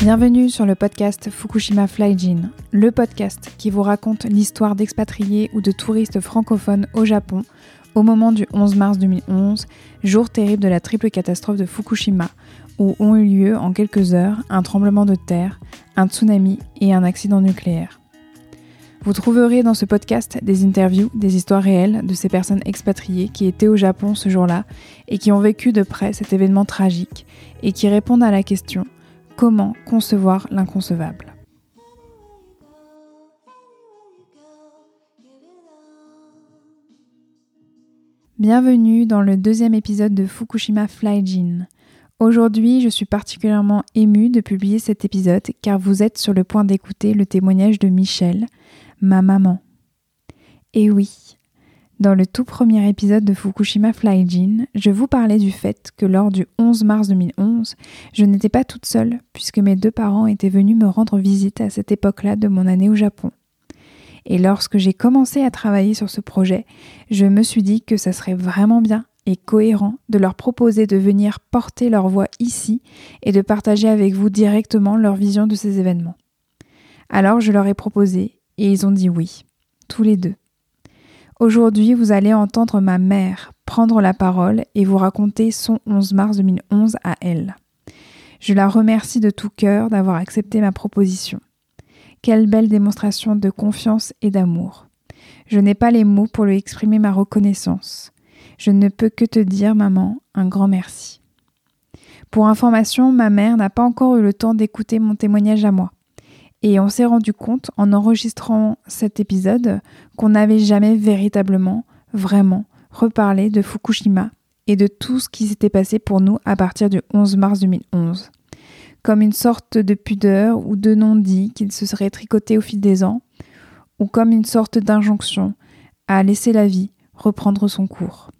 Bienvenue sur le podcast Fukushima Flyjin, le podcast qui vous raconte l'histoire d'expatriés ou de touristes francophones au Japon au moment du 11 mars 2011, jour terrible de la triple catastrophe de Fukushima, où ont eu lieu en quelques heures un tremblement de terre, un tsunami et un accident nucléaire. Vous trouverez dans ce podcast des interviews, des histoires réelles de ces personnes expatriées qui étaient au Japon ce jour-là et qui ont vécu de près cet événement tragique et qui répondent à la question comment concevoir l'inconcevable? Bienvenue dans le deuxième épisode de Fukushima Flyjin. Aujourd'hui, je suis particulièrement émue de publier cet épisode car vous êtes sur le point d'écouter le témoignage de Michelle, ma maman. Et oui, dans le tout premier épisode de Fukushima Flyjin, je vous parlais du fait que lors du 11 mars 2011, je n'étais pas toute seule puisque mes deux parents étaient venus me rendre visite à cette époque-là de mon année au Japon. Et lorsque j'ai commencé à travailler sur ce projet, je me suis dit que ça serait vraiment bien et cohérent de leur proposer de venir porter leur voix ici et de partager avec vous directement leur vision de ces événements. Alors je leur ai proposé et ils ont dit oui, tous les deux. Aujourd'hui, vous allez entendre ma mère prendre la parole et vous raconter son 11 mars 2011 à elle. Je la remercie de tout cœur d'avoir accepté ma proposition. Quelle belle démonstration de confiance et d'amour. Je n'ai pas les mots pour lui exprimer ma reconnaissance. Je ne peux que te dire, maman, un grand merci. Pour information, ma mère n'a pas encore eu le temps d'écouter mon témoignage à moi. Et on s'est rendu compte, en enregistrant cet épisode, qu'on n'avait jamais véritablement, vraiment, reparlé de Fukushima et de tout ce qui s'était passé pour nous à partir du 11 mars 2011 comme une sorte de pudeur ou de non-dit qu'il se serait tricoté au fil des ans, ou comme une sorte d'injonction à laisser la vie reprendre son cours.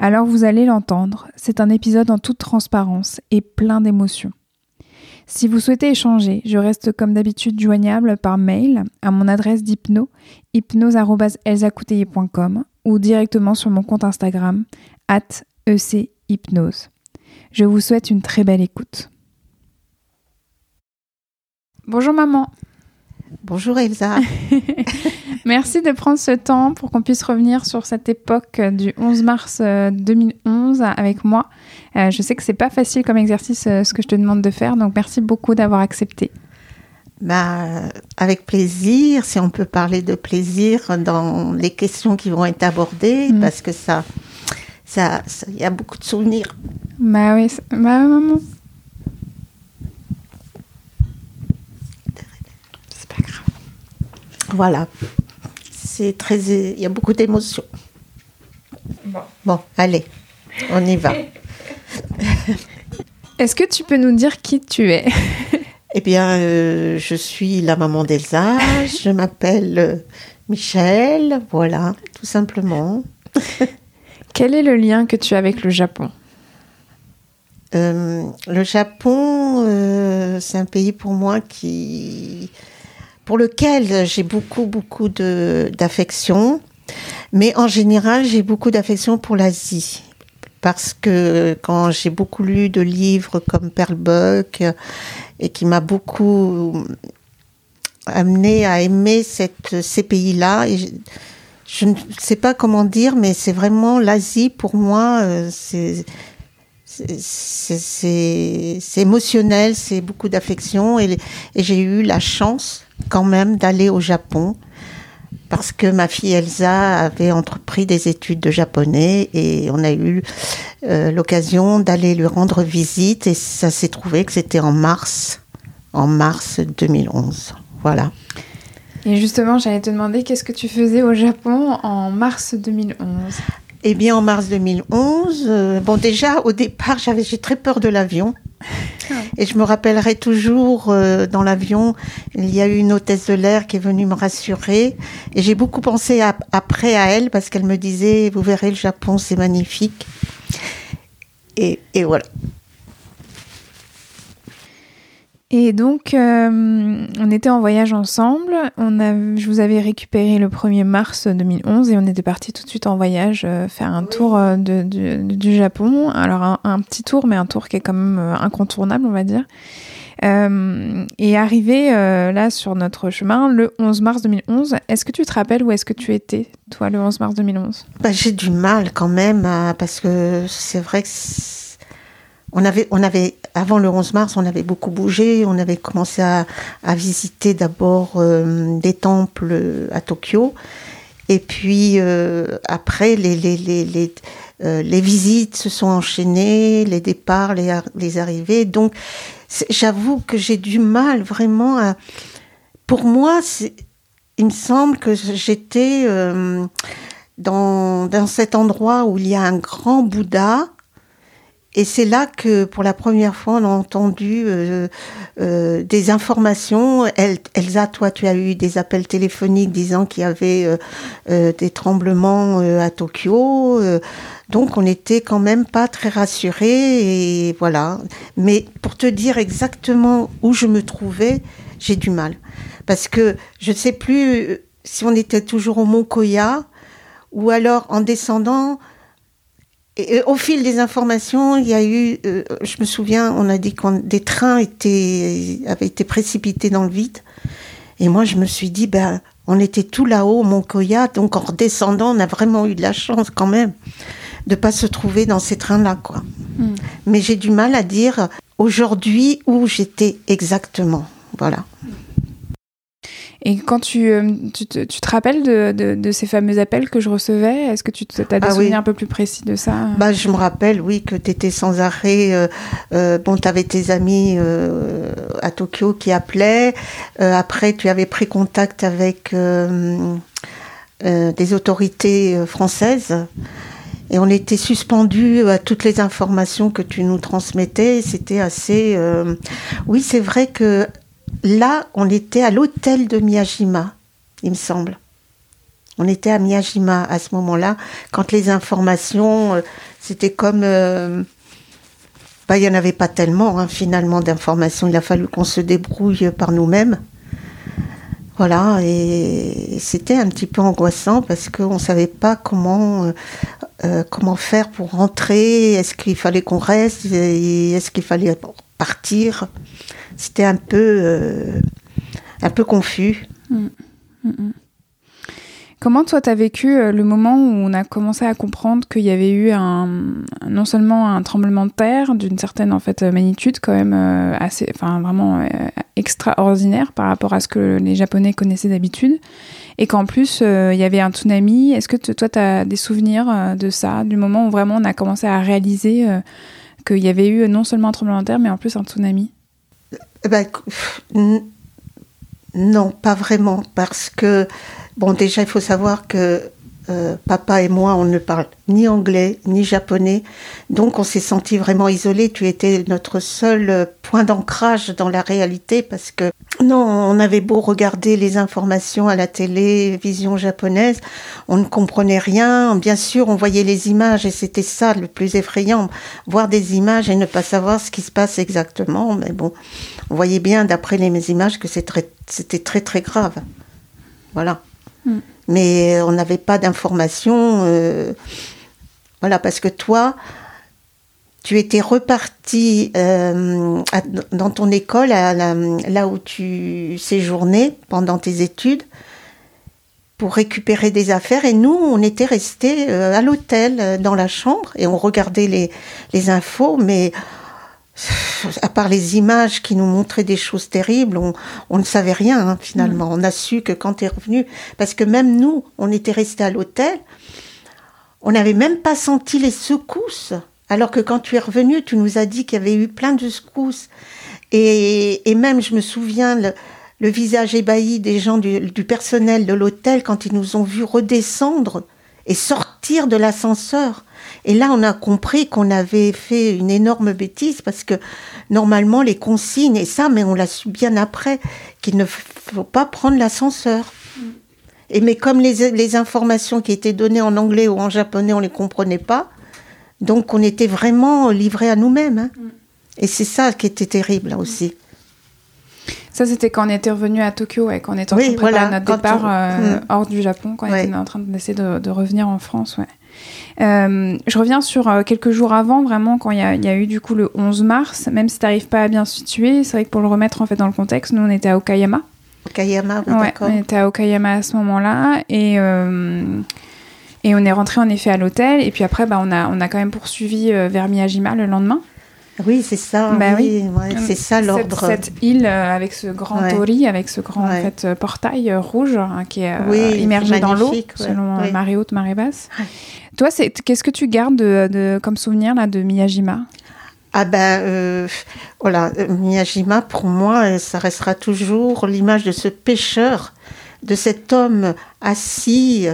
Alors vous allez l'entendre, c'est un épisode en toute transparence et plein d'émotions. Si vous souhaitez échanger, je reste comme d'habitude joignable par mail à mon adresse d'hypno, hypnose.elsacoutelier.com ou directement sur mon compte Instagram, at echypnose. Je vous souhaite une très belle écoute. Bonjour maman. Bonjour Elsa. Merci de prendre ce temps pour qu'on puisse revenir sur cette époque du 11 mars 2011 avec moi. Euh, je sais que c'est pas facile comme exercice euh, ce que je te demande de faire, donc merci beaucoup d'avoir accepté. Bah, avec plaisir, si on peut parler de plaisir dans les questions qui vont être abordées, mm. parce que ça, ça, y a beaucoup de souvenirs. Bah oui, bah maman. Voilà. C'est très. Il y a beaucoup d'émotions. Bon. bon, allez, on y va. Est-ce que tu peux nous dire qui tu es? Eh bien, euh, je suis la maman d'Elsa. je m'appelle euh, Michel. Voilà, tout simplement. Quel est le lien que tu as avec le Japon? Euh, Le Japon, c'est un pays pour moi qui pour lequel j'ai beaucoup, beaucoup d'affection. Mais en général, j'ai beaucoup d'affection pour l'Asie. Parce que quand j'ai beaucoup lu de livres comme Pearl Buck et qui m'a beaucoup amené à aimer cette, ces pays-là, je ne sais pas comment dire, mais c'est vraiment l'Asie pour moi, euh, c'est c'est émotionnel, c'est beaucoup d'affection et, j'ai eu la chance quand même d'aller au Japon parce que ma fille Elsa avait entrepris des études de japonais et on a eu euh, l'occasion d'aller lui rendre visite et ça s'est trouvé que c'était en mars, en mars 2011. Voilà. Et justement, j'allais te demander qu'est-ce que tu faisais au Japon en mars 2011 Eh bien, en mars 2011, euh, bon déjà au départ, j'avais j'ai très peur de l'avion. Et je me rappellerai toujours euh, dans l'avion, il y a eu une hôtesse de l'air qui est venue me rassurer. Et j'ai beaucoup pensé après à elle parce qu'elle me disait, vous verrez le Japon, c'est magnifique. Et, et voilà. Et donc, euh, on était en voyage ensemble. On a, je vous avais récupéré le 1er mars 2011 et on était parti tout de suite en voyage euh, faire un tour euh, de, de- du Japon. Alors, un, un petit tour, mais un tour qui est quand même euh, incontournable, on va dire. Euh, et arrivé euh, là sur notre chemin le 11 mars 2011, est-ce que tu te rappelles où est-ce que tu étais, toi, le 11 mars 2011 Bah, j'ai du mal quand même parce que c'est vrai que c'est- on avait, on avait avant le 11 mars, on avait beaucoup bougé. On avait commencé à, à visiter d'abord euh, des temples euh, à Tokyo, et puis euh, après les les, les, les, euh, les visites se sont enchaînées, les départs, les, les arrivées. Donc j'avoue que j'ai du mal vraiment à. Pour moi, il me semble que j'étais euh, dans, dans cet endroit où il y a un grand Bouddha. Et c'est là que, pour la première fois, on a entendu euh, euh, des informations. El- Elsa, toi, tu as eu des appels téléphoniques disant qu'il y avait euh, euh, des tremblements euh, à Tokyo. euh, donc, on n'était quand même pas très rassurés. Et voilà. Mais pour te dire exactement où je me trouvais, j'ai du mal. Parce que je ne sais plus si on était toujours au Mont Koya ou alors en descendant. Et, au fil des informations, il y a eu, euh, je me souviens, on a dit que des trains étaient, avaient été précipités dans le vide. Et moi, je me suis dit, ben, on était tout là-haut, au Mont Koya, donc en redescendant, on a vraiment eu de la chance quand même de pas se trouver dans ces trains-là, quoi. Mm. Mais j'ai du mal à dire aujourd'hui où j'étais exactement. Voilà. Et quand tu, euh, tu, te, tu te rappelles de, de, de ces fameux appels que je recevais Est-ce que tu as des Ah oui. souvenirs un peu plus précis de ça Bah, je me rappelle, oui, que tu étais sans arrêt. euh, euh, bon, tu avais tes amis euh, à Tokyo qui appelaient. Euh, après, tu avais pris contact avec euh, euh, des autorités euh, françaises. Et on était suspendus à toutes les informations que tu nous transmettais. C'était assez. euh, Oui, c'est vrai que là, on était à l'hôtel de Miyajima, il me semble. On était à Miyajima à ce moment-là, quand les informations, euh, c'était comme... euh, bah, il n'y en avait pas tellement, hein, finalement, d'informations. Il a fallu qu'on se débrouille par nous-mêmes. Voilà, et c'était un petit peu angoissant parce qu'on ne savait pas comment, euh, comment faire pour rentrer. Est-ce qu'il fallait qu'on reste? Est-ce qu'il fallait partir? C'était un peu, euh, un peu confus. Comment toi t'as vécu euh, le moment où on a commencé à comprendre qu'il y avait eu un, non seulement un tremblement de terre d'une certaine en fait magnitude quand même euh, assez, enfin vraiment extraordinaire par rapport à ce que les Japonais connaissaient d'habitude, et qu'en plus il y avait un tsunami. Est-ce que toi t'as des souvenirs de ça, du moment où vraiment on a commencé à réaliser qu'il y avait eu non seulement un tremblement de terre mais en plus un tsunami? Eh ben, non, pas vraiment, parce que, bon, déjà, il faut savoir que euh, papa et moi, on ne parle ni anglais ni japonais, donc on s'est senti vraiment isolés. Tu étais notre seul euh, point d'ancrage dans la réalité, parce que, non, on avait beau regarder les informations à la télévision japonaise, on ne comprenait rien. Bien sûr, on voyait les images, et c'était ça le plus effrayant, voir des images et ne pas savoir ce qui se passe exactement, mais bon on voyait bien d'après les images que c'était très très grave. Voilà. Mm. Mais on n'avait pas d'informations. euh, voilà, parce que toi, tu étais reparti euh, dans ton école, là où tu séjournais pendant tes études, pour récupérer des affaires. Et nous, on était restés euh, à l'hôtel, euh, dans la chambre, et on regardait les, les infos, mais à part les images qui nous montraient des choses terribles, on, on ne savait rien hein, finalement. On a su que quand tu es revenu, parce que même nous, on était restés à l'hôtel, on n'avait même pas senti les secousses. Alors que quand tu es revenu, tu nous as dit qu'il y avait eu plein de secousses. Et, et même, je me souviens, le, le visage ébahi des gens du, du personnel de l'hôtel quand ils nous ont vus redescendre et sortir de l'ascenseur. Et là, on a compris qu'on avait fait une énorme bêtise parce que normalement, les consignes, et ça, mais on l'a su bien après, qu'il ne faut pas prendre l'ascenseur. Et mais comme les, les informations qui étaient données en anglais ou en japonais, on les comprenait pas, donc on était vraiment livrés à nous-mêmes. hein. Et c'est ça qui était terrible là aussi. Ça, c'était quand on était revenu à Tokyo, et quand on était en train Oui, de préparer voilà, notre départ on- euh, Mm. hors du Japon, quand Ouais. on était en train d'essayer de, de revenir en France. Ouais. Euh, je reviens sur euh, quelques jours avant, vraiment, quand il y, a- il y a eu du coup le 11 mars, même si tu n'arrives pas à bien situer, c'est vrai que pour le remettre en fait dans le contexte, nous on était à Okayama. Okayama, oui, Ouais, on était à Okayama à ce moment-là et, euh, et on est rentré en effet à l'hôtel et puis après bah, on, a, on a quand même poursuivi euh, vers Miyajima le lendemain. Oui, c'est ça. Bah oui, ouais, c'est ça Cette, l'ordre. cette île euh, avec ce grand Ouais. tori, avec ce grand en Ouais. fait, portail rouge hein, qui est Oui, immergé dans l'eau selon marée haute, marée basse. Toi, qu'est-ce que tu gardes de, comme souvenir là, de Miyajima? Ah ben, euh, voilà, euh, Miyajima, pour moi, euh, ça restera toujours l'image de ce pêcheur, de cet homme assis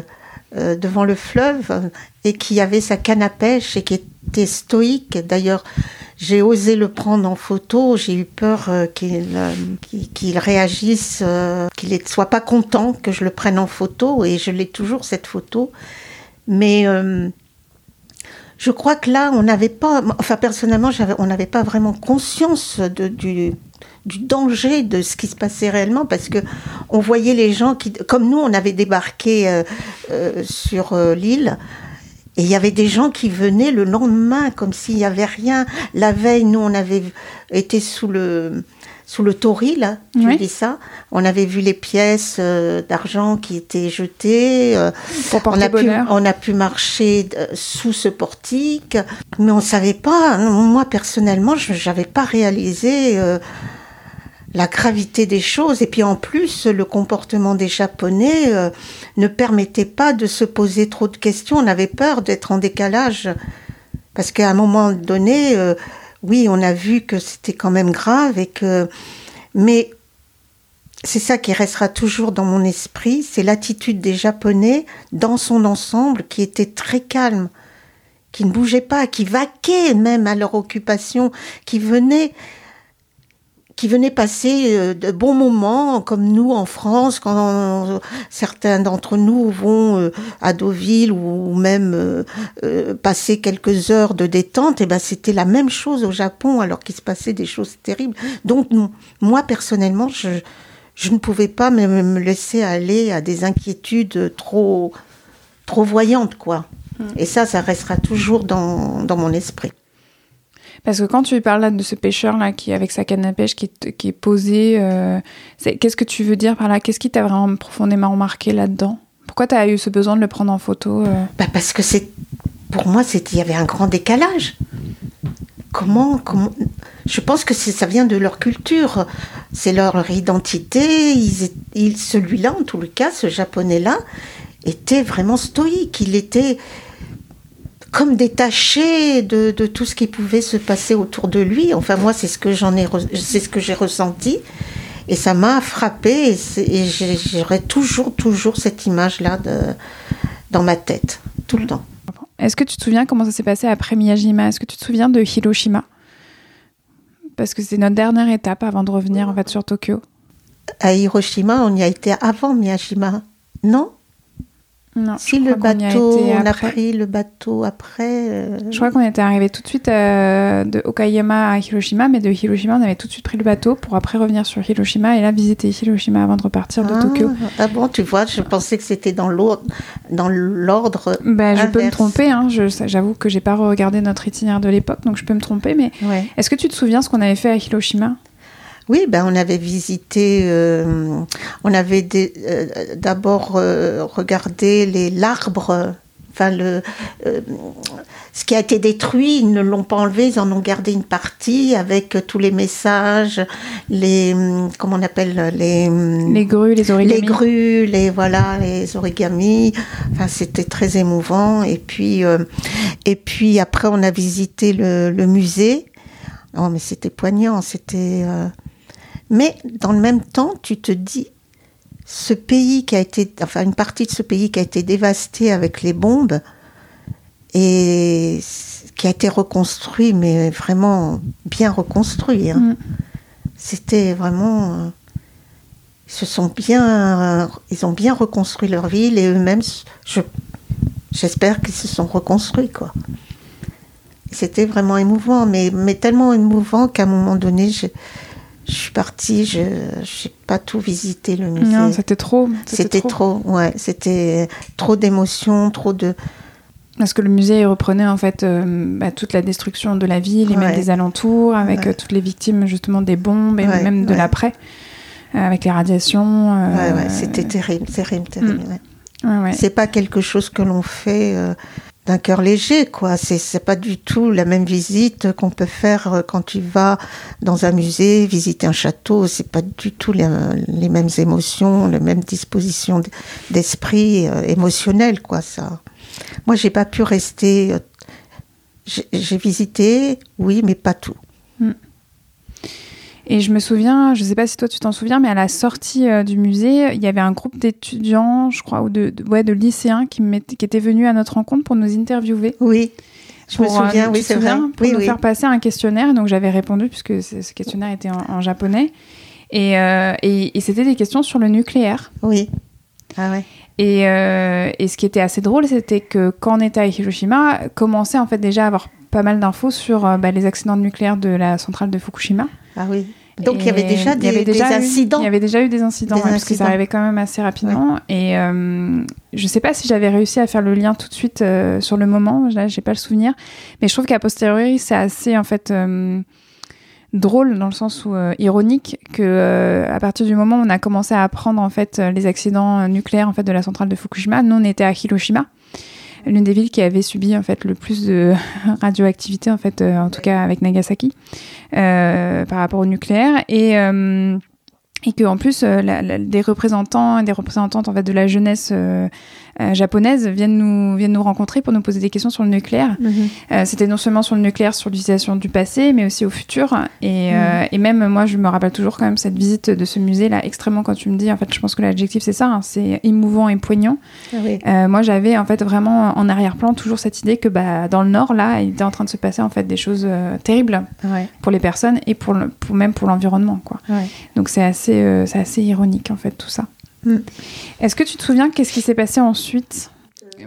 devant le fleuve et qui avait sa canne à pêche et qui était stoïque. D'ailleurs, j'ai osé le prendre en photo, j'ai eu peur euh, qu'il réagisse, qu'il ne soit pas content que je le prenne en photo et je l'ai toujours cette photo. Mais... euh, je crois que là, on n'avait pas, enfin personnellement, on n'avait pas vraiment conscience du, danger de ce qui se passait réellement parce que on voyait les gens qui, comme nous, on avait débarqué euh, euh, sur l'île. Et il y avait des gens qui venaient le lendemain, comme s'il n'y avait rien. La veille, nous, on avait été sous le, sous le tori, là, tu Oui. dis ça. On avait vu les pièces euh, d'argent qui étaient jetées. euh, on a, pu, bonheur on a pu marcher euh, sous ce portique, mais on ne savait pas. non, Moi, personnellement, je n'avais pas réalisé la gravité des choses. Et puis en plus, le comportement des Japonais ne permettait pas de se poser trop de questions. On avait peur d'être en décalage. Parce qu'à un moment donné, oui, on a vu que c'était quand même grave et que. Mais c'est ça qui restera toujours dans mon esprit, c'est l'attitude des Japonais dans son ensemble qui était très calme, qui ne bougeait pas, qui vaquaient même à leur occupation, qui venaient qui venaient passer euh, de bons moments, comme nous en France, quand euh, certains d'entre nous vont euh, à Deauville ou même passer quelques heures de détente, et ben c'était la même chose au Japon, alors qu'il se passait des choses terribles. Donc moi personnellement, je je ne pouvais pas me, me laisser aller à des inquiétudes trop trop voyantes quoi. Et ça, ça restera toujours dans, dans mon esprit. Parce que quand tu parles là de ce pêcheur là qui avec sa canne à pêche qui, est- qui est posé, euh, qu'est-ce que tu veux dire par là? Qu'est-ce qui t'a vraiment profondément marqué là-dedans? Pourquoi tu as eu ce besoin de le prendre en photo euh? Bah parce que c'est pour moi il y avait un grand décalage. Comment je pense que ça vient de leur culture, c'est leur identité, celui-là en tout le cas ce japonais là était vraiment stoïque, il était comme détaché de, de tout ce qui pouvait se passer autour de lui. Enfin moi c'est ce que j'en ai c'est ce que j'ai ressenti et ça m'a frappé et, et j'aurai toujours toujours cette image là de dans ma tête tout le temps. Est-ce que tu te souviens comment ça s'est passé après Miyajima? Est-ce que tu te souviens de Hiroshima? Parce que c'est notre dernière étape avant de revenir en fait sur Tokyo. À Hiroshima, on y a été avant Miyajima. Non? Non, Si le bateau, on a pris le bateau après. euh, Je crois qu'on était arrivé tout de suite euh, de Okayama à Hiroshima, mais de Hiroshima, on avait tout de suite pris le bateau pour après revenir sur Hiroshima et là visiter Hiroshima avant de repartir de ah, Tokyo. Ah bon, tu vois, je pensais que c'était dans l'ordre. Dans l'ordre. Ben, je peux me tromper, hein, j'avoue que j'ai pas regardé notre itinéraire de l'époque, donc je peux me tromper, mais Ouais. est-ce que tu te souviens ce qu'on avait fait à Hiroshima? Oui, ben on avait visité. euh, on avait euh, d'abord euh, regardé les l'arbre. Enfin, le, euh, ce qui a été détruit, ils ne l'ont pas enlevé, ils en ont gardé une partie avec tous les messages, les comment on appelle les Les grues, les origamis les grues, les voilà, les origamis. Enfin, c'était très émouvant. Et puis, euh, et puis après, on a visité le, le musée. Oh, mais c'était poignant. C'était. euh, Mais dans le même temps, tu te dis, ce pays qui a été, enfin, une partie de ce pays qui a été dévasté avec les bombes et qui a été reconstruit, mais vraiment bien reconstruit. hein. Mm. C'était vraiment. euh, ils se sont bien, ils ont bien reconstruit leur ville et eux-mêmes, je, j'espère qu'ils se sont reconstruits quoi. C'était vraiment émouvant, mais, mais tellement émouvant qu'à un moment donné, j'ai, je suis partie, je n'ai pas tout visité le musée. Non, c'était trop. C'était trop. ouais. C'était trop d'émotions, trop de. Parce que le musée reprenait en fait euh, bah, toute la destruction de la ville et même des alentours, avec Ouais. euh, toutes les victimes justement des bombes et Ouais, même de l'après, euh, avec les radiations. Ouais, ouais, c'était terrible, terrible, terrible. ouais. ouais, ouais. C'est pas quelque chose que l'on fait d'un cœur léger, quoi. C'est c'est pas du tout la même visite qu'on peut faire euh, quand tu vas dans un musée, visiter un château. C'est pas du tout les, les mêmes émotions, les mêmes dispositions d'esprit euh, émotionnelles, quoi. Ça. Moi, j'ai pas pu rester. euh, j'ai visité, oui, mais pas tout. Et je me souviens, je sais pas si toi tu t'en souviens, mais à la sortie euh, du musée, il y avait un groupe d'étudiants, je crois, ou de, de- ouais, de lycéens qui, qui étaient venus à notre rencontre pour nous interviewer. Oui, je me Pour, euh, souviens, tu oui, c'est vrai. Pour Oui, nous oui. faire passer un questionnaire, donc j'avais répondu puisque ce, ce questionnaire était en, en japonais. Et, euh, et, et c'était des questions sur le nucléaire. Oui. Ah ouais. Et, euh, et ce qui était assez drôle, c'était que quand on était à Hiroshima, commençait en fait déjà à avoir pas mal d'infos sur euh, bah, les accidents nucléaires de la centrale de Fukushima. Ah oui. Donc il y avait déjà des, y avait des eu- incidents. il y avait déjà eu des incidents, Des ouais, parce que ça arrivait quand même assez rapidement. Et euh, je sais pas si j'avais réussi à faire le lien tout de suite euh, sur le moment. Là, j'ai pas le souvenir, mais je trouve qu'à posteriori, c'est assez en fait euh, drôle dans le sens où ironique que à partir du moment où on a commencé à apprendre en fait les accidents nucléaires en fait de la centrale de Fukushima, nous on était à Hiroshima l'une des villes qui avait subi en fait le plus de radioactivité en fait euh, en tout cas avec Nagasaki euh, par rapport au nucléaire. Et euh, et que en plus la- la- des représentants et des représentantes en fait de la jeunesse euh, euh, japonaise viennent nous viennent nous rencontrer pour nous poser des questions sur le nucléaire. Mhm. Euh, C'était non seulement sur le nucléaire, sur l'utilisation du passé, mais aussi au futur. Et, euh, et même moi, je me rappelle toujours quand même cette visite de ce musée là extrêmement quand tu me dis en fait, je pense que l'adjectif c'est ça, hein, c'est émouvant et poignant. Ah oui. Moi, j'avais en fait vraiment en arrière-plan toujours cette idée que bah, dans le Nord, là, il était en train de se passer en fait des choses terribles Ouais. pour les personnes et pour, le- pour même pour l'environnement, quoi. Ouais. Donc c'est assez, euh, c'est assez ironique en fait tout ça. Mm. Est-ce que tu te souviens qu'est-ce qui s'est passé ensuite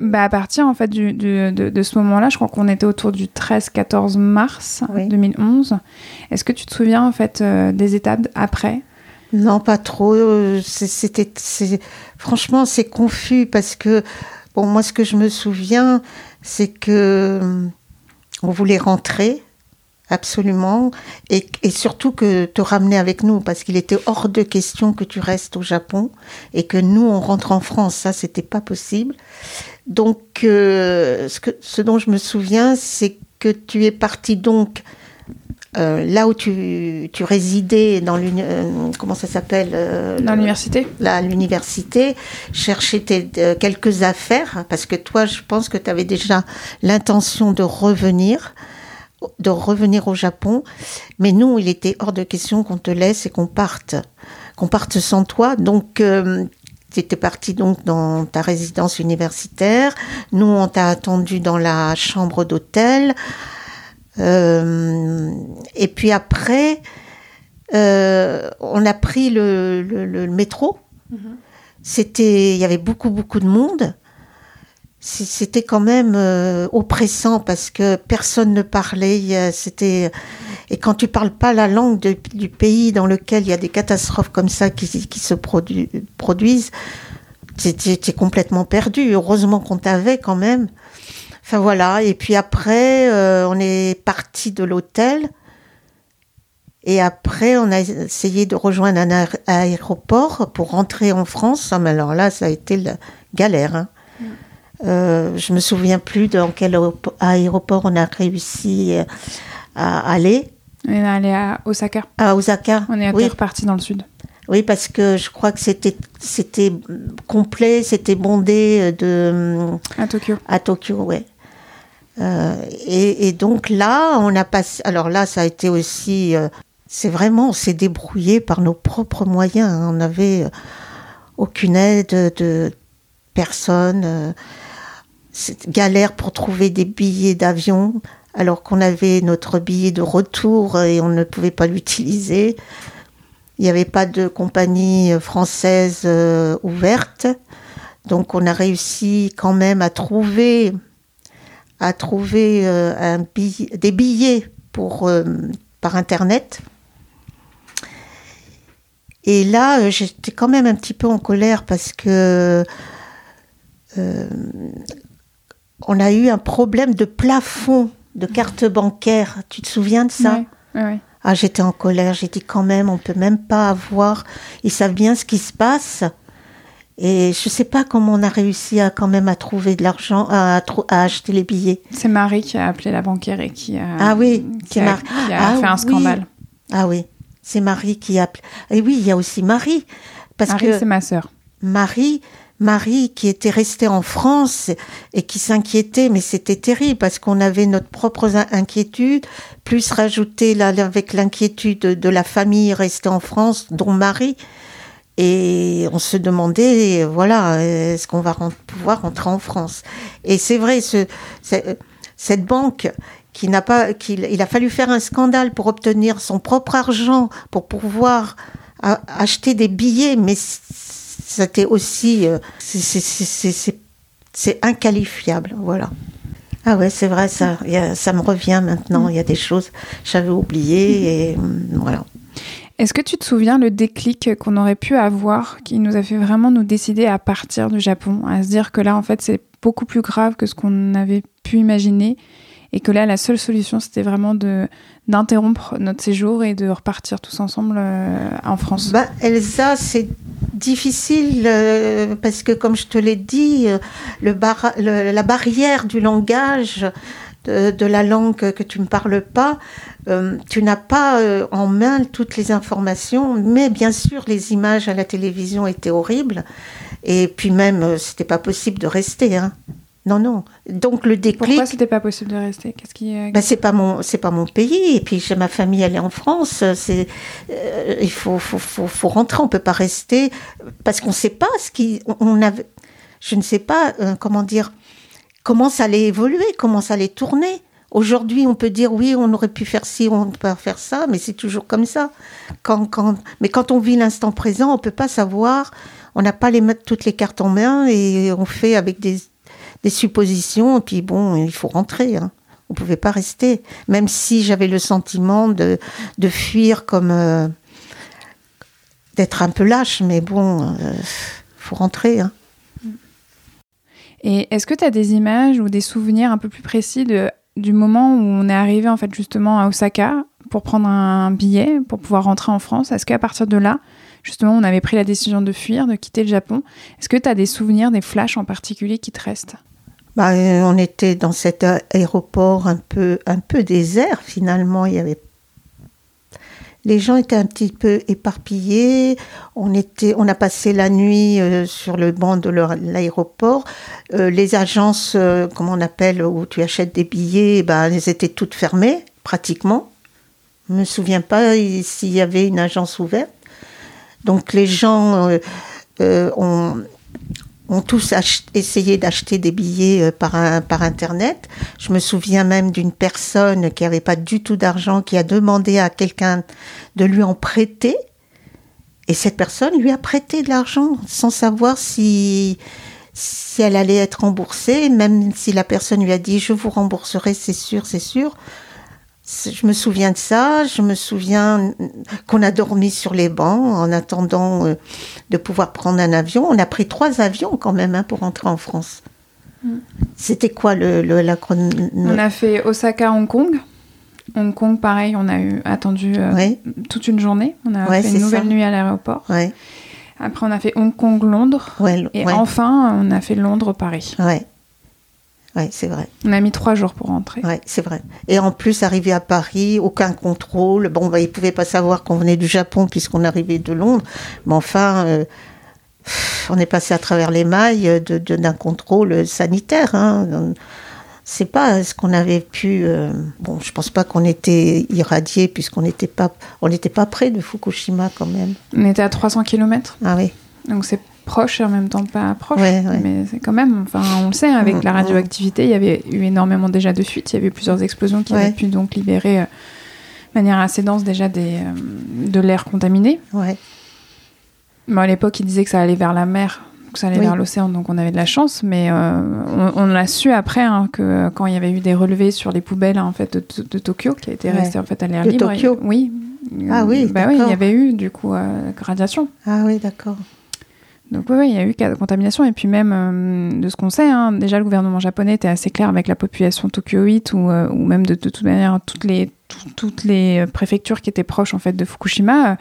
bah, à partir en fait du, du- de, de ce moment-là, je crois qu'on était autour du 13-14 mars Oui. 2011. Est-ce que tu te souviens en fait euh, des étapes après? Non, pas trop. euh, C'était, franchement, c'est confus parce que, bon, moi, ce que je me souviens, c'est que on voulait rentrer absolument et, et surtout que te ramener avec nous parce qu'il était hors de question que tu restes au Japon et que nous on rentre en France. Ça, c'était pas possible. Donc, euh, ce, que, ce dont je me souviens, c'est que tu es parti donc euh, là où tu, tu résidais dans l'uni- euh, comment ça s'appelle euh, dans l'université là, l'université, chercher tes, quelques affaires, parce que toi, je pense que tu avais déjà l'intention de revenir, de revenir au Japon. Mais nous, il était hors de question qu'on te laisse et qu'on parte, qu'on parte sans toi. Donc, tu étais parti donc dans ta résidence universitaire. Nous, on t'a attendu dans la chambre d'hôtel. Euh, et puis après, euh, on a pris le, le- le métro. C'était, il y avait beaucoup beaucoup de monde. C'était quand même euh, oppressant parce que personne ne parlait. C'était et quand tu parles pas la langue du pays dans lequel il y a des catastrophes comme ça qui, se produ- produisent, tu es complètement perdu. Heureusement qu'on t'avait quand même. Enfin voilà. Et puis après, euh, on est parti de l'hôtel. Et après, on a essayé de rejoindre un aé- aéroport pour rentrer en France. Ah, mais alors là, ça a été la galère. hein. Euh, je me souviens plus dans quel aéropo- aéroport on a réussi euh, à aller. On est allé à Osaka. À Osaka. On est oui, reparti dans le sud. oui, parce que je crois que c'était c'était complet, c'était bondé de À Tokyo. à Tokyo, ouais. Euh, et, et donc là, on a passé. Alors là, ça a été aussi. euh, c'est vraiment, on s'est débrouillé par nos propres moyens. hein. On n'avait euh, aucune aide de personne. euh, c'est galère pour trouver des billets d'avion, alors qu'on avait notre billet de retour et on ne pouvait pas l'utiliser. Il n'y avait pas de compagnie française euh, ouverte. Donc on a réussi quand même à trouver, à trouver euh, des billets pour, euh, par Internet. Et là, euh, j'étais quand même un petit peu en colère parce que euh, on a eu un problème de plafond de carte bancaire. Tu te souviens de ça? Ouais. Ah, j'étais en colère. J'ai dit quand même, on peut même pas avoir. Ils savent bien ce qui se passe. Et je sais pas comment on a réussi à quand même à trouver de l'argent, à, acheter les billets. C'est Marie qui a appelé la banquière et qui a, Ah oui, qui a, qui a Ah fait un oui. scandale. Ah oui, c'est Marie qui appelle. Et oui, il y a aussi Marie. Parce Marie, c'est ma sœur. Marie, Marie qui était restée en France et qui s'inquiétait, mais c'était terrible parce qu'on avait notre propre in- inquiétude, plus rajouter là avec l'inquiétude de, la famille restée en France, dont Marie. Et on se demandait, voilà, est-ce qu'on va pouvoir rentrer en France? Et c'est vrai, ce, ce- cette banque qui n'a pas, qu'il il a fallu faire un scandale pour obtenir son propre argent pour pouvoir acheter des billets, mais c'était aussi, euh, c'est- inqualifiable, voilà. Ah ouais, c'est vrai, ça, ça me revient maintenant. Il y a des choses que j'avais oubliées et hum, voilà. Est-ce que tu te souviens le déclic qu'on aurait pu avoir qui nous a fait vraiment nous décider à partir du Japon, à se dire que là, en fait, c'est beaucoup plus grave que ce qu'on avait pu imaginer et que là, la seule solution, c'était vraiment de d'interrompre notre séjour et de repartir tous ensemble euh, en France. Bah, Elsa, c'est difficile euh, parce que, comme je te l'ai dit, euh, le bar- la barrière du langage, de, la langue que tu ne parles pas, tu n'as pas en main toutes les informations, mais bien sûr, les images à la télévision étaient horribles. Et puis même, euh, c'était pas possible de rester. Hein. Non, non. Donc le déclic. Pourquoi c'était pas possible de rester? Qu'est-ce qui euh, Ben, c'est pas mon c'est pas mon pays. Et puis j'ai ma famille elle est en France. C'est euh, il faut, faut faut faut rentrer. On peut pas rester parce qu'on sait pas ce qui on- avait je ne sais pas euh, comment dire comment ça allait évoluer comment ça allait tourner. Aujourd'hui on peut dire oui on aurait pu faire ci on peut faire ça mais c'est toujours comme ça. Quand quand mais quand on vit l'instant présent on peut pas savoir. On n'a pas les mettre toutes les cartes en main et on fait avec des des suppositions, et puis bon, il faut rentrer. Hein. On pouvait pas rester, même si j'avais le sentiment de, de fuir comme euh, d'être un peu lâche, mais bon, euh, faut rentrer. Hein. Et est-ce que tu as des images ou des souvenirs un peu plus précis de, du moment où on est arrivé en fait justement à Osaka pour prendre un billet pour pouvoir rentrer en France? Est-ce qu'à partir de là, justement, on avait pris la décision de fuir, de quitter le Japon? Est-ce que tu as des souvenirs, des flashs en particulier qui te restent? Bah, euh, on était dans cet aéroport un peu, un peu désert finalement. Il y avait les gens étaient un petit peu éparpillés. On était, on a passé la nuit euh, sur le banc de l'aéroport. Euh, les agences, comment on appelle, où tu achètes des billets, ben, elles étaient toutes fermées pratiquement. Je me souviens pas s'il y avait une agence ouverte. Donc les gens ont, ont tous essayé d'acheter des billets euh, par, par Internet. Je me souviens même d'une personne qui n'avait pas du tout d'argent, qui a demandé à quelqu'un de lui en prêter. Et cette personne lui a prêté de l'argent sans savoir si, si elle allait être remboursée, même si la personne lui a dit je vous rembourserai, c'est sûr, c'est sûr. Je me souviens de ça, je me souviens qu'on a dormi sur les bancs en attendant euh, de pouvoir prendre un avion. On a pris trois avions quand même hein, pour rentrer en France. C'était quoi le, le- la chron- On a fait Osaka-Hong Kong. Hong Kong, pareil, on a eu attendu euh, Ouais, toute une journée. On a Ouais, fait une nouvelle ça. nuit à l'aéroport. ouais, Après, on a fait Hong Kong-Londres. Et enfin, on a fait Londres-Paris. ouais. Ouais, c'est vrai. On a mis trois jours pour rentrer. Ouais, c'est vrai. Et en plus, arrivé à Paris, aucun contrôle. Bon, bah, ils pouvaient pas savoir qu'on venait du Japon puisqu'on arrivait de Londres. Mais enfin, euh, on est passé à travers les mailles de- de- d'un contrôle sanitaire. Hein. C'est pas ce qu'on avait pu. euh, bon, je pense pas qu'on était irradié puisqu'on n'était pas, on n'était pas près de Fukushima quand même. On était à 300 km, Ah oui. donc c'est proche et en même temps pas proche. Ouais, ouais. Mais c'est quand même, enfin, on le sait, avec Mm, la mm. radioactivité, il y avait eu énormément déjà de fuites. Il y avait plusieurs explosions qui Ouais. avaient pu donc libérer euh, de manière assez dense déjà des, euh, de l'air contaminé. Ouais. Moi, à l'époque, ils disaient que ça allait vers la mer, que ça allait Oui. vers l'océan, donc on avait de la chance. Mais euh, on, on l'a su après hein, que quand il y avait eu des relevés sur les poubelles hein, en fait de, de Tokyo, qui a été Ouais. resté en fait à l'air libre. Tokyo et- oui, Ah oui, Bah oui, il y avait eu du coup radiation. Ah oui, d'accord. Donc oui, oui, il y a eu cas de contamination. Et puis même euh, de ce qu'on sait, hein, déjà le gouvernement japonais était assez clair avec la population tokyoïte ou, euh, ou même de, toute manière toutes les, tout- toutes les préfectures qui étaient proches en fait de Fukushima. euh,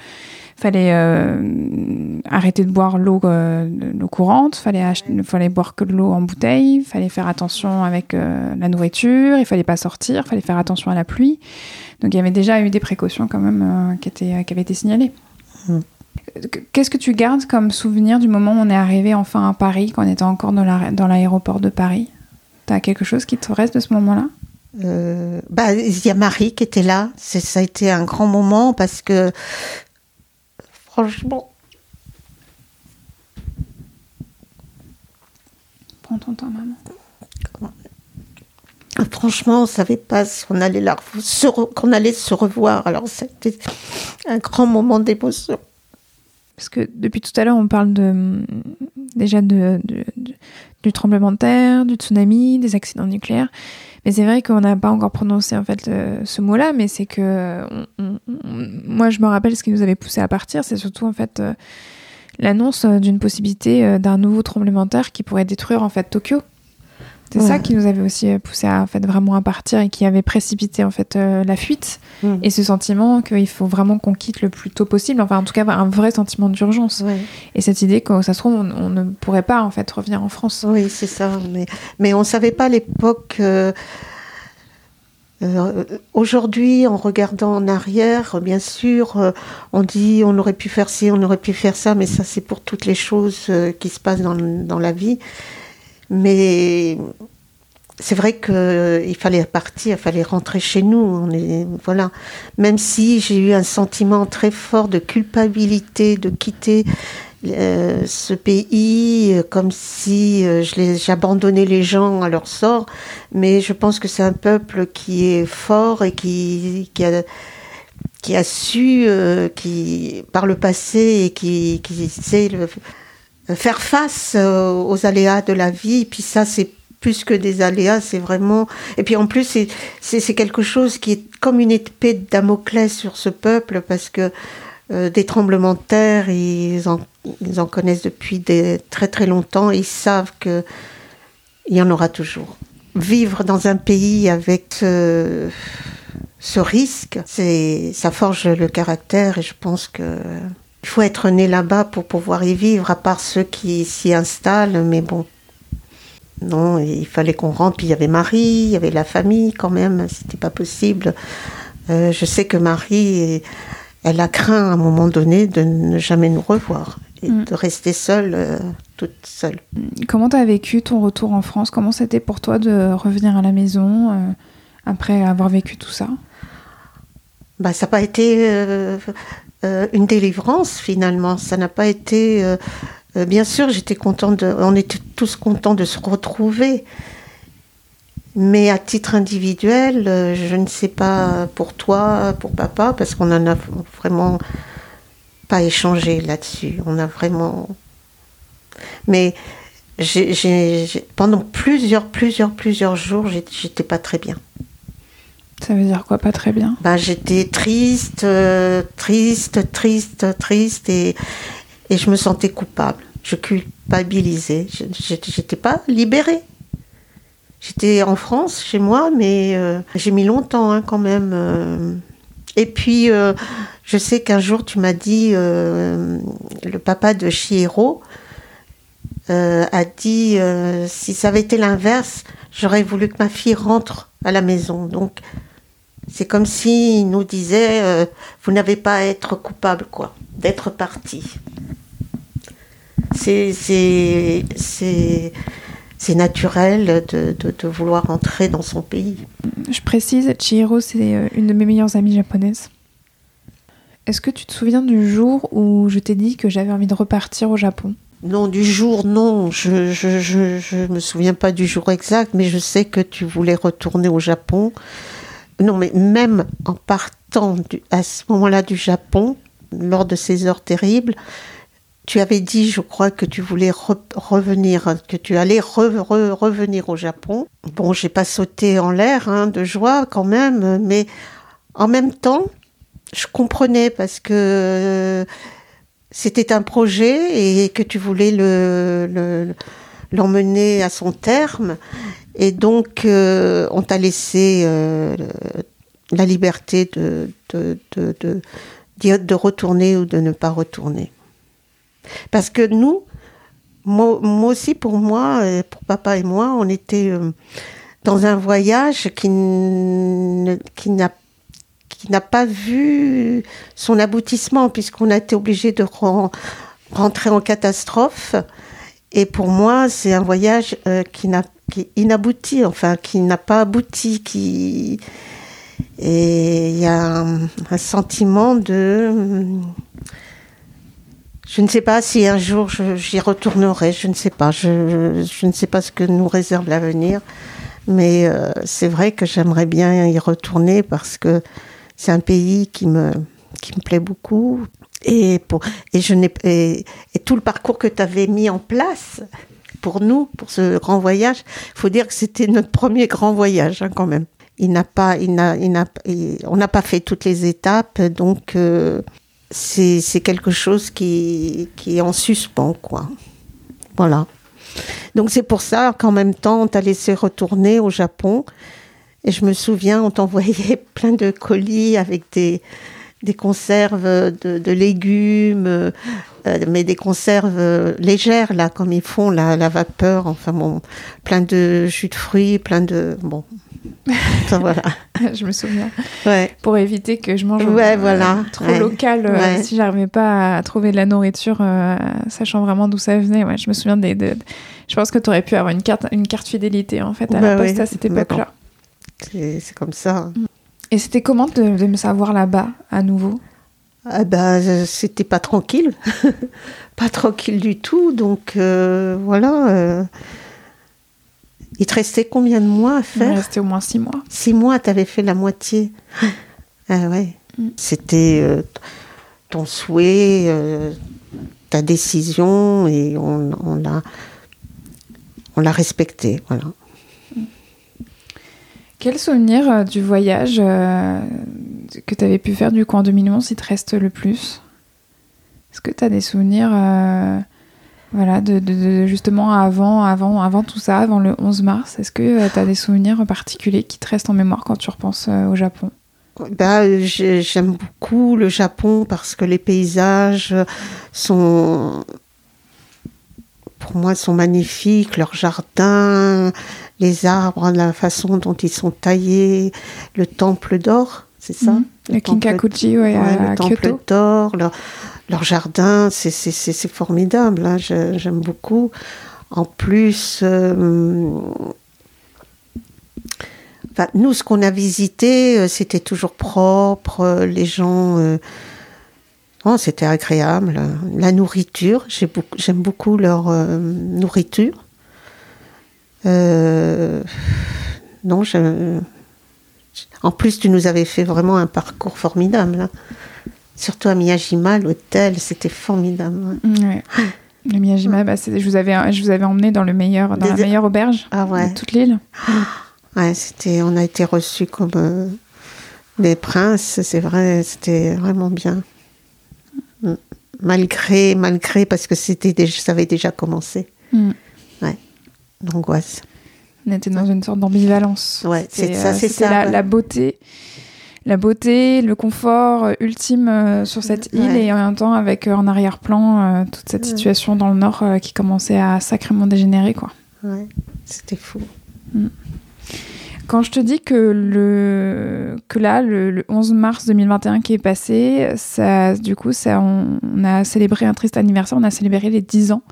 fallait euh, arrêter de boire l'eau l'eau courante, fallait fallait boire que de l'eau en bouteille, fallait faire attention avec la nourriture, il fallait pas sortir, fallait faire attention à la pluie. Donc il y avait déjà eu des précautions quand même qui, étaient, qui avaient été signalées. Mm. Qu'est-ce que tu gardes comme souvenir du moment où on est arrivé enfin à Paris, quand on était encore dans la- dans l'aéroport de Paris? T'as quelque chose qui te reste de ce moment-là? Euh, bah, il y a Marie qui était là. Ça a été un grand moment parce que, franchement, Prends ton temps, maman. franchement, on savait pas si on allait la, qu'on allait se revoir. Alors, c'était un grand moment d'émotion. Parce que depuis tout à l'heure, on parle de, déjà du tremblement de terre, du tsunami, des accidents nucléaires. Mais c'est vrai qu'on n'a pas encore prononcé en fait le- ce mot-là, mais c'est que moi je me rappelle ce qui nous avait poussé à partir, c'est surtout en fait euh, l'annonce euh, d'une possibilité euh, d'un nouveau tremblement de terre qui pourrait détruire en fait Tokyo. C'est ça qui nous avait aussi euh, poussé à en fait vraiment à partir et qui avait précipité en fait euh, la fuite Mm. et ce sentiment qu'il faut vraiment qu'on quitte le plus tôt possible. Enfin en tout cas un vrai sentiment d'urgence. Ouais. Et cette idée que ça se trouve, on, on ne pourrait pas en fait revenir en France. Oui, c'est ça. Mais, mais on ne savait pas à l'époque. euh, euh, Aujourd'hui, en regardant en arrière, bien sûr, euh, on dit on aurait pu faire ci, on aurait pu faire ça, mais ça, c'est pour toutes les choses euh, qui se passent dans, dans la vie. Mais c'est vrai qu'il fallait partir, il fallait rentrer chez nous. Voilà. Même si j'ai eu un sentiment très fort de culpabilité de quitter euh, ce pays euh, comme si euh, j'abandonnais les gens à leur sort, mais je pense que c'est un peuple qui est fort et qui, qui a qui a su, euh, qui par le passé et qui, qui sait le- faire face euh, aux aléas de la vie. Et puis ça, c'est plus que des aléas, c'est vraiment. Et puis en plus, c'est quelque chose qui est comme une épée de Damoclès sur ce peuple parce que euh, des tremblements de terre, ils en, connaissent depuis très très longtemps. Ils savent que il y en aura toujours. Vivre dans un pays avec ce, ce risque, ça forge le caractère et je pense que il faut être né là-bas pour pouvoir y vivre, à part ceux qui s'y installent. Mais bon, non, il fallait qu'on rentre. Puis il y avait Marie, il y avait la famille quand même. C'était pas possible. Euh, je sais que Marie, elle a craint à un moment donné de ne jamais nous revoir et Mm. de rester seule, euh, toute seule. Comment tu as vécu ton retour en France? Comment c'était pour toi de revenir à la maison euh, après avoir vécu tout ça? Bah, ça n'a pas été euh, euh, une délivrance finalement. Ça n'a pas été. euh, euh, bien sûr, j'étais contente. De, on était tous contents de se retrouver. Mais à titre individuel, je ne sais pas pour toi, pour papa, parce qu'on en a vraiment pas échangé là-dessus. On a vraiment. Mais pendant plusieurs, plusieurs, plusieurs jours, j'étais pas très bien. Ça veut dire quoi Pas très bien? Ben, j'étais triste, euh, triste, triste, triste et, et je me sentais coupable. Je culpabilisais. J'étais pas libérée. J'étais en France, chez moi, mais euh, j'ai mis longtemps hein, quand même. euh. Et puis, je sais qu'un jour, tu m'as dit, le papa de Chihiro a dit, si ça avait été l'inverse, j'aurais voulu que ma fille rentre à la maison. Donc, c'est comme s'il nous disait, euh, vous n'avez pas à être coupable, quoi, d'être parti. C'est, naturel de, de, de vouloir entrer dans son pays. Je précise, Chihiro, c'est euh, une de mes meilleures amies japonaises. Est-ce que tu te souviens du jour où je t'ai dit que j'avais envie de repartir au Japon? Non, du jour, non. Je je, je, je me souviens pas du jour exact, mais je sais que tu voulais retourner au Japon. Non, mais même en partant à ce moment-là du Japon, lors de ces heures terribles, tu avais dit, je crois, que tu voulais re- revenir, que tu allais re- re- revenir au Japon. Bon, j'ai pas sauté en l'air hein, de joie quand même, mais en même temps, je comprenais parce que c'était un projet et que tu voulais le- l'emmener à son terme. Et donc, euh, on t'a laissé euh, la liberté de, de, de, de, de retourner ou de ne pas retourner. Parce que nous, moi, moi aussi, pour moi, euh, pour papa et moi, on était dans un voyage qui, n'a qui n'a pas vu son aboutissement puisqu'on a été obligé de ren- rentrer en catastrophe. Et pour moi, c'est un voyage euh, qui n'a qui inabouti, enfin qui n'a pas abouti, qui et il y a un, sentiment de je ne sais pas si un jour j'y retournerai, je ne sais pas, je, je ne sais pas ce que nous réserve l'avenir, mais euh, c'est vrai que j'aimerais bien y retourner parce que c'est un pays qui me, qui me plaît beaucoup. Et, pour, et, je et, et tout le parcours que tu avais mis en place pour nous, pour ce grand voyage, il faut dire que c'était notre premier grand voyage hein, quand même. Il n'a pas, il n'a, il n'a, on n'a pas fait toutes les étapes, donc euh, c'est, c'est quelque chose qui, qui est en suspens, quoi. Voilà. Donc c'est pour ça qu'en même temps, on t'a laissé retourner au Japon. Et je me souviens, on t'envoyait plein de colis avec des, des conserves de, de légumes, euh, mais des conserves légères, là, comme ils font, la, la vapeur, enfin bon, plein de jus de fruits, plein de... Bon, Enfin, voilà. je me souviens. Ouais. Pour éviter que je mange Ouais, euh, voilà. trop Ouais. local, euh, si j'arrivais pas à trouver de la nourriture, sachant vraiment d'où ça venait. Ouais, je me souviens des. de- Je pense que tu aurais pu avoir une carte, une carte fidélité en fait à la poste à cette époque-là. C'est c'est comme ça. Et c'était comment de, de me savoir là-bas à nouveau? Ah euh, c'était pas tranquille. pas tranquille du tout. Donc, euh, voilà. euh. Il te restait combien de mois à Il me faire? restait au moins six mois. Six mois, tu avais fait la moitié. Ah ouais. Mm. C'était euh, ton souhait, ta décision, et on, on l'a on l'a respecté. Voilà. Quel souvenir euh, du voyage euh, que tu avais pu faire du coup en 2011 il te reste le plus? Est-ce que tu as des souvenirs euh, voilà, de, justement avant, avant, avant tout ça, avant le 11 mars? Est-ce que tu as des souvenirs particuliers qui te restent en mémoire quand tu repenses au Japon? Bah, j'ai- j'aime beaucoup le Japon parce que les paysages sont, pour moi, sont magnifiques. Leurs jardins, les arbres, la façon dont ils sont taillés, le temple d'or, c'est ça? Mhm. Le temple- Kinkakuji ouais, Ouais, à le temple d'or, leur, leur jardin, c'est- formidable. hein, J'aime beaucoup. En plus, euh, enfin, nous, ce qu'on a visité, euh, c'était toujours propre. euh, Les gens, euh, oh, c'était agréable. La nourriture, beaucoup- j'aime beaucoup leur euh, nourriture. Euh, non, je, en plus, tu nous avais fait vraiment un parcours formidable. hein. Surtout à Miyajima, l'hôtel, c'était formidable. ouais. Ouais. Le Miyajima, bah, je, vous avais, je vous avais emmené dans, le meilleur, dans la meilleure auberge Ah ouais. de toute l'île. Ouais, c'était, on a été reçus comme euh, des princes, c'est vrai, c'était vraiment bien. Mm. Malgré, malgré, parce que c'était ça avait déjà commencé, Mm. L'angoisse. On était dans une sorte d'ambivalence. Ouais, C'était, c'est ça, euh, c'est ça, La, ouais. la beauté, la beauté, le confort euh, ultime euh, sur cette île Ouais. et en même temps avec euh, en arrière-plan euh, toute cette Ouais. situation dans le nord qui commençait à sacrément dégénérer quoi. Ouais, c'était fou. Quand je te dis que le que là le, le 11 mars 2021 qui est passé, ça du coup ça on, on a célébré un triste anniversaire, on a célébré les 10 ans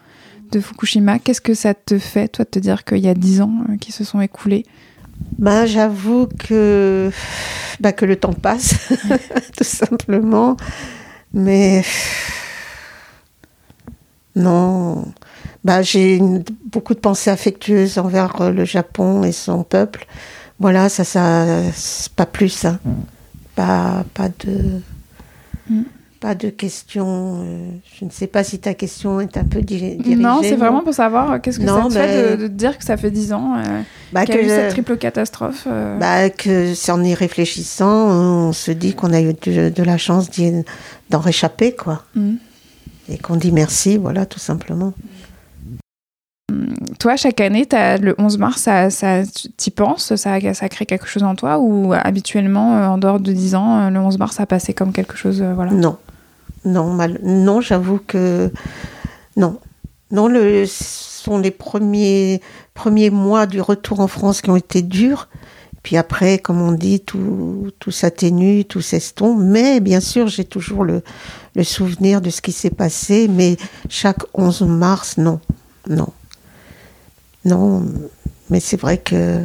de Fukushima. Qu'est-ce que ça te fait toi de te dire qu'il y a 10 ans euh, qui se sont écoulés Ben, j'avoue que, bah, que le temps passe, tout simplement. Mais non, bah, j'ai beaucoup de pensées affectueuses envers euh, le Japon et son peuple. Voilà, ça, ça, pas plus. hein. Pas, pas de, Mm. Pas de question. euh, je ne sais pas si ta question est un peu diri- dirigée. Non, c'est vraiment pour savoir euh, qu'est-ce que Non, ça te fait mais- de, dire que ça fait 10 ans euh, Bah, qu'il y a eu je- cette triple catastrophe. euh. bah, que c'est en y réfléchissant, on se dit qu'on a eu de, de la chance d'en réchapper, quoi. Mm. Et qu'on dit merci, voilà, tout simplement. Toi, chaque année, le 11 mars, ça, ça, t'y penses ça, ça crée quelque chose en toi Ou habituellement, en dehors de 10 ans, le 11 mars, ça passait comme quelque chose voilà? Non. Non, mal- non j'avoue que. Non. Non, le, ce sont les premiers, premiers mois du retour en France qui ont été durs. Puis après, comme on dit, tout, tout s'atténue, tout s'estompe. Mais bien sûr, j'ai toujours le, le souvenir de ce qui s'est passé. Mais chaque 11 mars, non. Non. Non. Mais c'est vrai que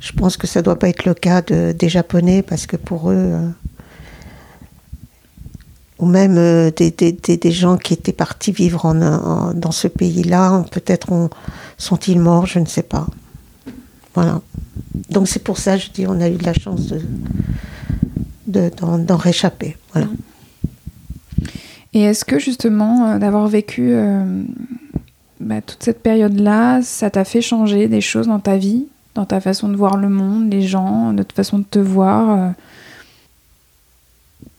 je pense que ça doit pas être le cas de- des Japonais parce que pour eux. Ou même euh, des, gens qui étaient partis vivre dans ce pays-là, peut-être ont- sont-ils morts, je ne sais pas. Voilà. Donc c'est pour ça, je dis, on a eu de la chance de, de- d'en, réchapper. Voilà. Et est-ce que justement, euh, d'avoir vécu euh, bah, toute cette période-là, ça t'a fait changer des choses dans ta vie, dans ta façon de voir le monde, les gens, notre façon de te voir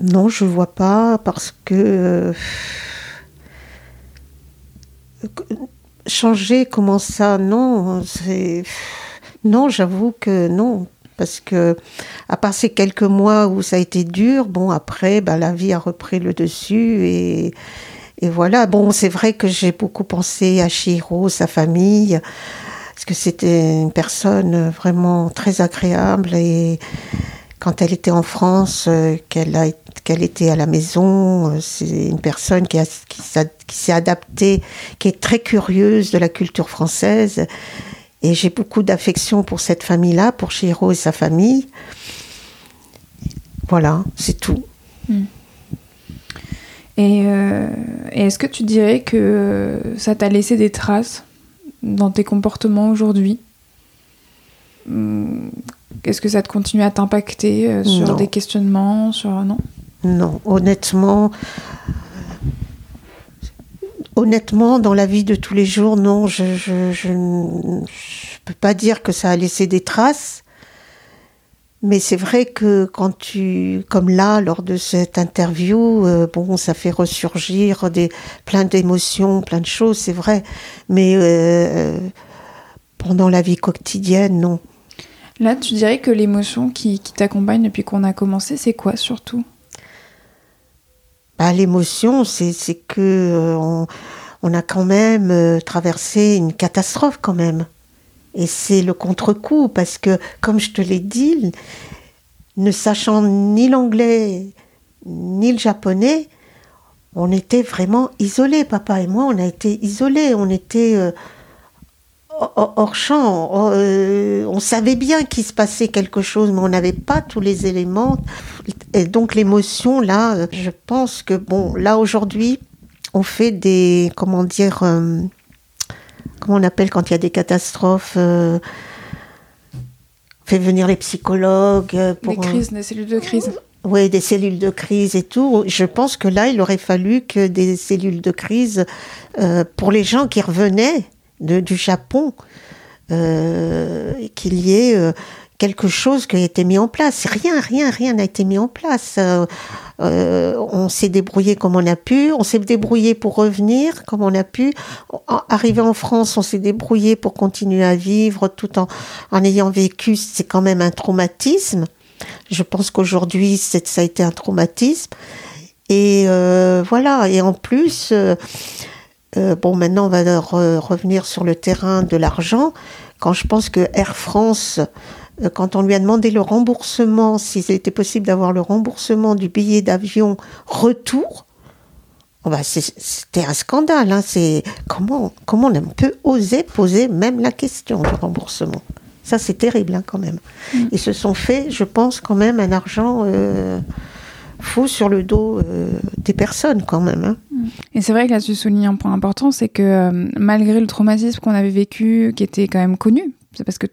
Non, je vois pas parce que euh, changer, comment ça Non, c'est non, j'avoue que non. Parce que, à part ces quelques mois où ça a été dur, bon, après, bah, la vie a repris le dessus et, et voilà. Bon, c'est vrai que j'ai beaucoup pensé à Chiro, sa famille, parce que c'était une personne vraiment très agréable et quand elle était en France, euh, qu'elle était à la maison, euh, c'est une personne qui, s'est adaptée, qui est très curieuse de la culture française. Et j'ai beaucoup d'affection pour cette famille-là, pour Chiro et sa famille. Voilà, c'est tout. Et, euh, et est-ce que tu dirais que ça t'a laissé des traces dans tes comportements aujourd'hui? Hum, Est-ce que ça te continue à t'impacter euh, sur Non. des questionnements sur non? Non, honnêtement, honnêtement, dans la vie de tous les jours, non, je je, je, ne- je peux pas dire que ça a laissé des traces. Mais c'est vrai que quand tu, comme là, lors de cette interview, euh, bon, ça fait ressurgir des, plein d'émotions, plein de choses, c'est vrai. Mais euh, pendant la vie quotidienne, non. Là, tu dirais que l'émotion qui, t'accompagne depuis qu'on a commencé, c'est quoi surtout? Bah, l'émotion, c'est que euh, on, on a quand même euh, traversé une catastrophe quand même. Et c'est le contre-coup parce que, comme je te l'ai dit, ne sachant ni l'anglais ni le japonais, on était vraiment isolés. Papa et moi, on a été isolés. On était euh, hors champ. Euh, on savait bien qu'il se passait quelque chose, mais on n'avait pas tous les éléments. Et donc l'émotion, là, euh, je pense que, bon, là aujourd'hui, on fait des, comment dire, euh, comment on appelle quand il y a des catastrophes euh, on fait venir les psychologues pour Des crises, des cellules de crise. oui, des cellules de crise et tout. Je pense que là, il aurait fallu que des cellules de crise euh, pour les gens qui revenaient de- du Japon, euh, qu'il y ait euh, quelque chose qui a été mis en place. Rien, rien, rien n'a été mis en place. Euh, on s'est débrouillé comme on a pu. On s'est débrouillé pour revenir comme on a pu. Arrivé en France, on s'est débrouillé pour continuer à vivre tout en, en ayant vécu. C'est quand même un traumatisme. Je pense qu'aujourd'hui, ça a été un traumatisme. Et voilà. Et en plus, euh, bon, maintenant, on va re- revenir sur le terrain de l'argent. Quand je pense que Air France, euh, quand on lui a demandé le remboursement, s'il était possible d'avoir le remboursement du billet d'avion retour, oh bah, c'était un scandale. Hein. C'est comment, comment on peut oser poser même la question du remboursement? Ça, c'est terrible hein, quand même. Ils se sont fait, je pense, quand même un argent euh, fou sur le dos euh, des personnes quand même. hein. Et c'est vrai que là, tu soulignes un point important, c'est que euh, malgré le traumatisme qu'on avait vécu, qui était quand même connu, c'est parce que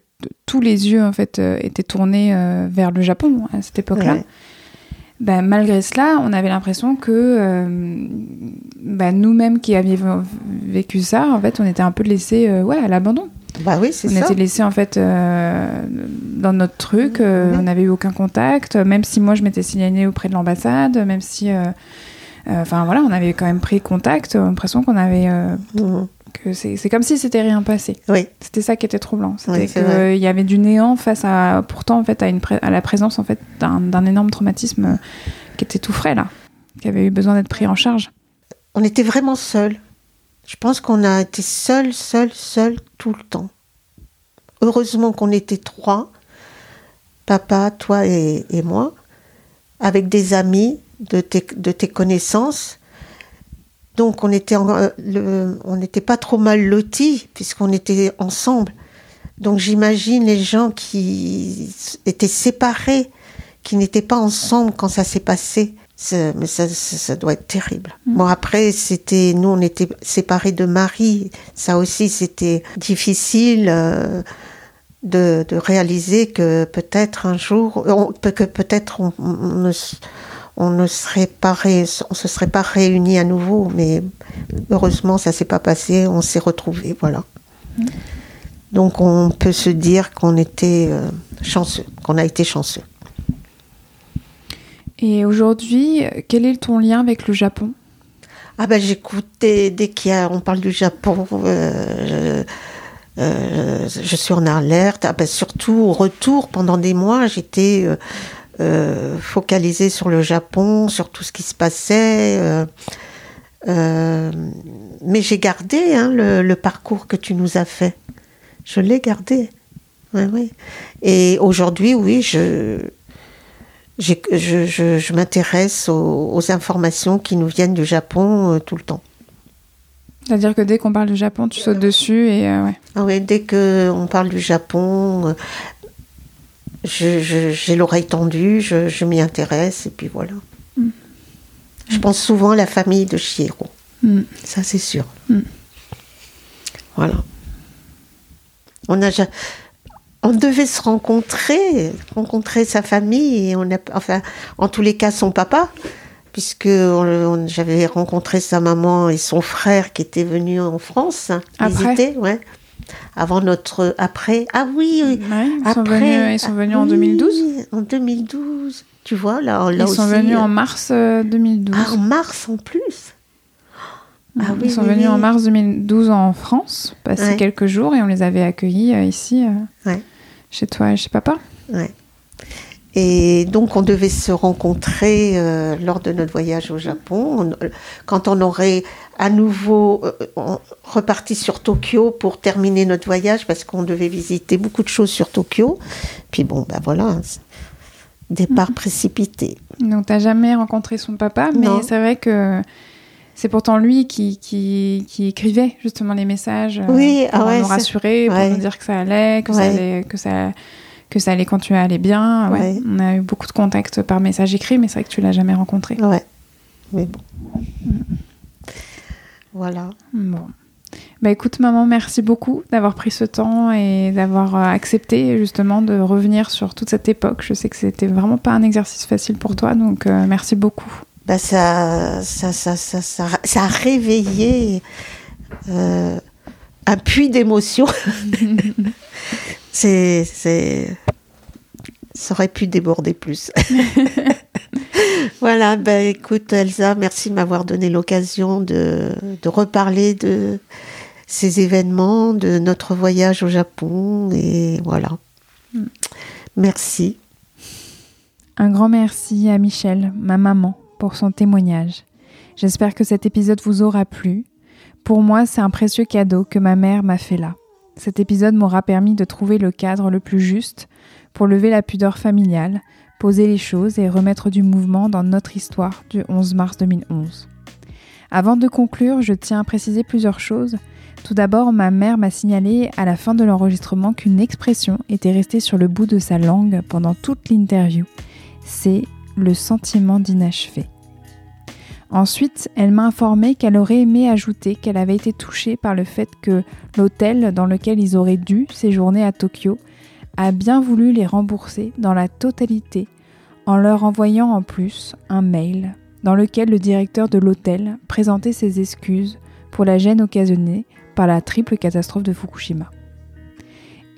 tous les yeux en fait euh, étaient tournés vers le Japon à cette époque-là. Ouais. bah, malgré cela, on avait l'impression que bah, nous-mêmes qui avions vécu ça, en fait, on était un peu laissés ouais, à l'abandon. Bah oui, c'est On était laissés en fait euh, dans notre truc, euh, on n'avait eu aucun contact, même si moi je m'étais signalée auprès de l'ambassade, même si. euh, Enfin voilà, on avait quand même pris contact, l'impression qu'on avait. Mhm. que c'est comme si c'était rien passé. Oui, C'était ça qui était troublant. C'était Oui, qu'il y avait du néant face à, pourtant en fait, à, une pré- à la présence en fait d'un énorme traumatisme qui était tout frais là, qui avait eu besoin d'être pris en charge. on était vraiment seuls. Je pense qu'on a été seuls, seuls, seuls tout le temps. Heureusement qu'on était trois, papa, toi et, moi, avec des amis de tes, connaissances. Donc on on n'était pas trop mal lotis puisqu'on était ensemble. Donc j'imagine les gens qui étaient séparés, qui n'étaient pas ensemble quand ça s'est passé. Mais ça, ça, ça doit être terrible. Mm. Bon après c'était nous on était séparés de Marie. Ça aussi c'était difficile. euh, de, de réaliser que peut-être un jour, on- que peut-être on, on ne, s- on ne serait pas ré- on se serait pas réunis à nouveau, mais heureusement ça s'est pas passé, on s'est retrouvés, voilà. Donc on peut se dire qu'on était euh, chanceux, qu'on a été chanceux. Et aujourd'hui, quel est ton lien avec le Japon? Ah ben j'écoute dès, dès qu'il y a, on parle du Japon, euh, je, euh, je suis en alerte. Ah ben surtout au retour, pendant des mois, j'étais euh, focalisée sur le Japon, sur tout ce qui se passait. mais j'ai gardé hein, le, parcours que tu nous as fait. Je l'ai gardé. Ouais, ouais. Et aujourd'hui, oui, je, je, je, je m'intéresse aux, aux informations qui nous viennent du Japon euh, tout le temps. C'est-à-dire que dès qu'on parle du Japon, tu sautes dessus et euh, ouais. Ah ouais, dès qu'on parle du Japon, euh, j'ai l'oreille tendue, je, m'y intéresse et puis voilà. Mm. Je pense souvent à la famille de Chihiro, Mm. ça c'est sûr. Mm. Voilà. On a on devait se rencontrer, rencontrer sa famille et on a, enfin, en tous les cas son papa, puisque j'avais rencontré sa maman et son frère qui étaient venus en France Après visiter, ouais. Avant notre, après, ah oui, oui. Ouais, ils, sont après, venus, ils sont venus ah en oui, 2012 En 2012, tu vois là, là Ils sont venus euh, en mars euh, 2012. ah, en mars en plus. Ah ils oui, sont oui, venus oui. en mars 2012 en France, passer Ouais. quelques jours et on les avait accueillis euh, ici, euh, Ouais. Chez toi et chez papa. Ouais. Et donc, on devait se rencontrer euh, lors de notre voyage au Japon. On- quand on aurait à nouveau euh, reparti sur Tokyo pour terminer notre voyage, parce qu'on devait visiter beaucoup de choses sur Tokyo. Puis bon, ben voilà, c'est- départ précipité. Donc, t'as jamais rencontré son papa, mais c'est vrai que c'est pourtant lui qui, qui, qui écrivait justement les messages euh, Oui, pour ah ouais, nous rassurer, pour ouais. nous dire que ça allait, que, ça allait, que, ça, que ça allait continuer à aller bien. On a eu beaucoup de contacts par message écrit, mais c'est vrai que tu l'as jamais rencontré. Ouais. Mais bon. Voilà. Bon. Bah écoute maman, merci beaucoup d'avoir pris ce temps et d'avoir euh, accepté justement de revenir sur toute cette époque. Je sais que c'était vraiment pas un exercice facile pour toi, donc euh, merci beaucoup. Bah ça, ça, ça, ça, ça, ça a réveillé euh, un puits d'émotions. c'est, c'est, ça aurait pu déborder plus. voilà, bah écoute Elsa, merci de m'avoir donné l'occasion de, de reparler de ces événements, de notre voyage au Japon et voilà. Merci. Un grand merci à Michel, ma maman, pour son témoignage. J'espère que cet épisode vous aura plu. Pour moi, c'est un précieux cadeau que ma mère m'a fait là. Cet épisode m'aura permis de trouver le cadre le plus juste pour lever la pudeur familiale, poser les choses et remettre du mouvement dans notre histoire du 11 mars 2011. Avant de conclure, je tiens à préciser plusieurs choses. Tout d'abord, ma mère m'a signalé à la fin de l'enregistrement qu'une expression était restée sur le bout de sa langue pendant toute l'interview. C'est le sentiment d'inachevé. Ensuite, elle m'a informé qu'elle aurait aimé ajouter qu'elle avait été touchée par le fait que l'hôtel dans lequel ils auraient dû séjourner à Tokyo a bien voulu les rembourser dans la totalité en leur envoyant en plus un mail dans lequel le directeur de l'hôtel présentait ses excuses pour la gêne occasionnée par la triple catastrophe de Fukushima.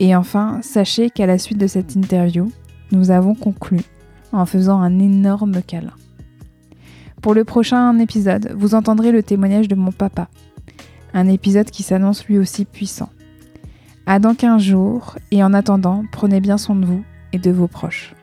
Et enfin, sachez qu'à la suite de cette interview, nous avons conclu en faisant un énorme câlin. Pour le prochain épisode, vous entendrez le témoignage de mon papa, un épisode qui s'annonce lui aussi puissant. À dans 15 jours, et en attendant, prenez bien soin de vous et de vos proches.